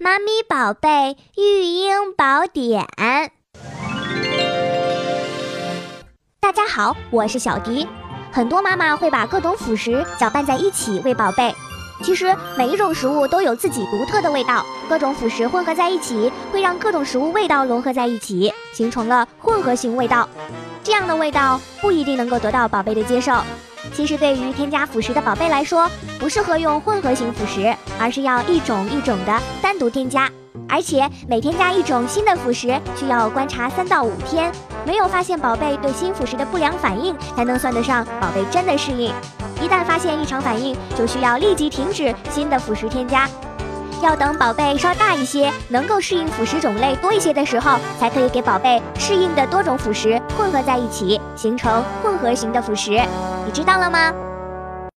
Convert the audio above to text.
妈咪宝贝育婴宝典。大家好，我是小迪。很多妈妈会把各种辅食搅拌在一起喂宝贝，其实每一种食物都有自己独特的味道，各种辅食混合在一起，会让各种食物味道融合在一起，形成了混合型味道。这样的味道不一定能够得到宝贝的接受。其实，对于添加辅食的宝贝来说，不适合用混合型辅食，而是要一种一种的单独添加。而且每添加一种新的辅食，需要观察三到五天，没有发现宝贝对新辅食的不良反应，才能算得上宝贝真的适应。一旦发现异常反应，就需要立即停止新的辅食添加。要等宝贝稍大一些，能够适应辅食种类多一些的时候，才可以给宝贝适应的多种辅食混合在一起，形成混合型的辅食。你知道了吗？